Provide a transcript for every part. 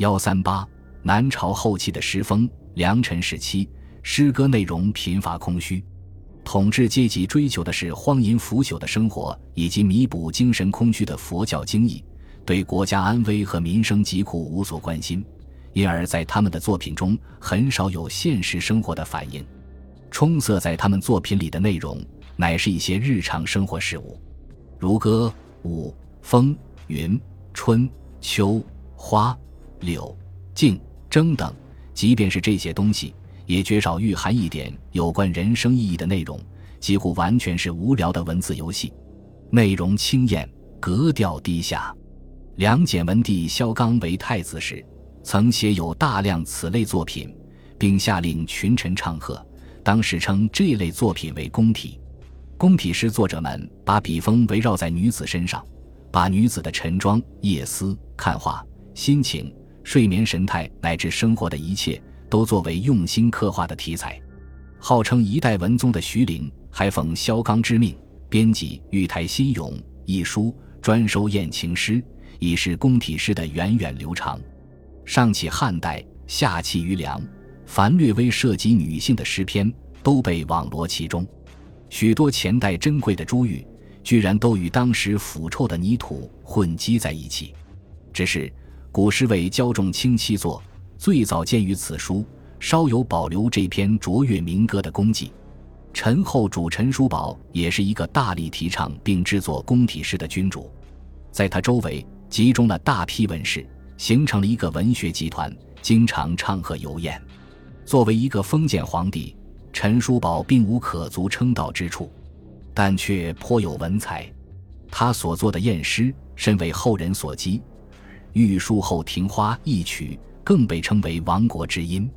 幺三八，南朝后期的诗风，良辰时期诗歌内容贫乏空虚，统治阶级追求的是荒淫腐朽的生活以及弥补精神空虚的佛教经义，对国家安危和民生疾苦无所关心，因而，在他们的作品中很少有现实生活的反映。充塞在他们作品里的内容，乃是一些日常生活事物，如歌、舞、风、云、春、秋、花、柳、镜、征等。即便是这些东西，也绝少蕴含一点有关人生意义的内容，几乎完全是无聊的文字游戏，内容轻艳，格调低下。梁简文帝萧纲为太子时，曾写有大量此类作品，并下令群臣唱和。当时称这类作品为宫体，宫体诗作者们把笔锋围绕在女子身上，把女子的晨妆、夜思、看画、心情、睡眠神态乃至生活的一切，都作为用心刻画的题材。号称一代文宗的徐陵，还奉萧纲之命编辑《玉台新咏》一书，专收艳情诗，以示宫体诗的源远流长。上起汉代，下起于梁。凡略微涉及女性的诗篇，都被网罗其中。许多前代珍贵的珠玉，居然都与当时腐臭的泥土混积在一起。只是古诗为焦仲卿七作，最早见于此书，稍有保留这篇卓越民歌的功绩。陈后主陈叔宝也是一个大力提倡并制作宫体诗的君主，在他周围集中了大批文士，形成了一个文学集团，经常唱和游宴。作为一个封建皇帝，陈叔宝并无可足称道之处，但却颇有文采。他所作的宴诗深为后人所讥，《玉树后庭花》一曲更被称为亡国之音。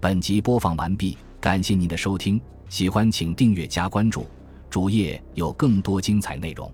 本集播放完毕，感谢您的收听，喜欢请订阅加关注，主页有更多精彩内容。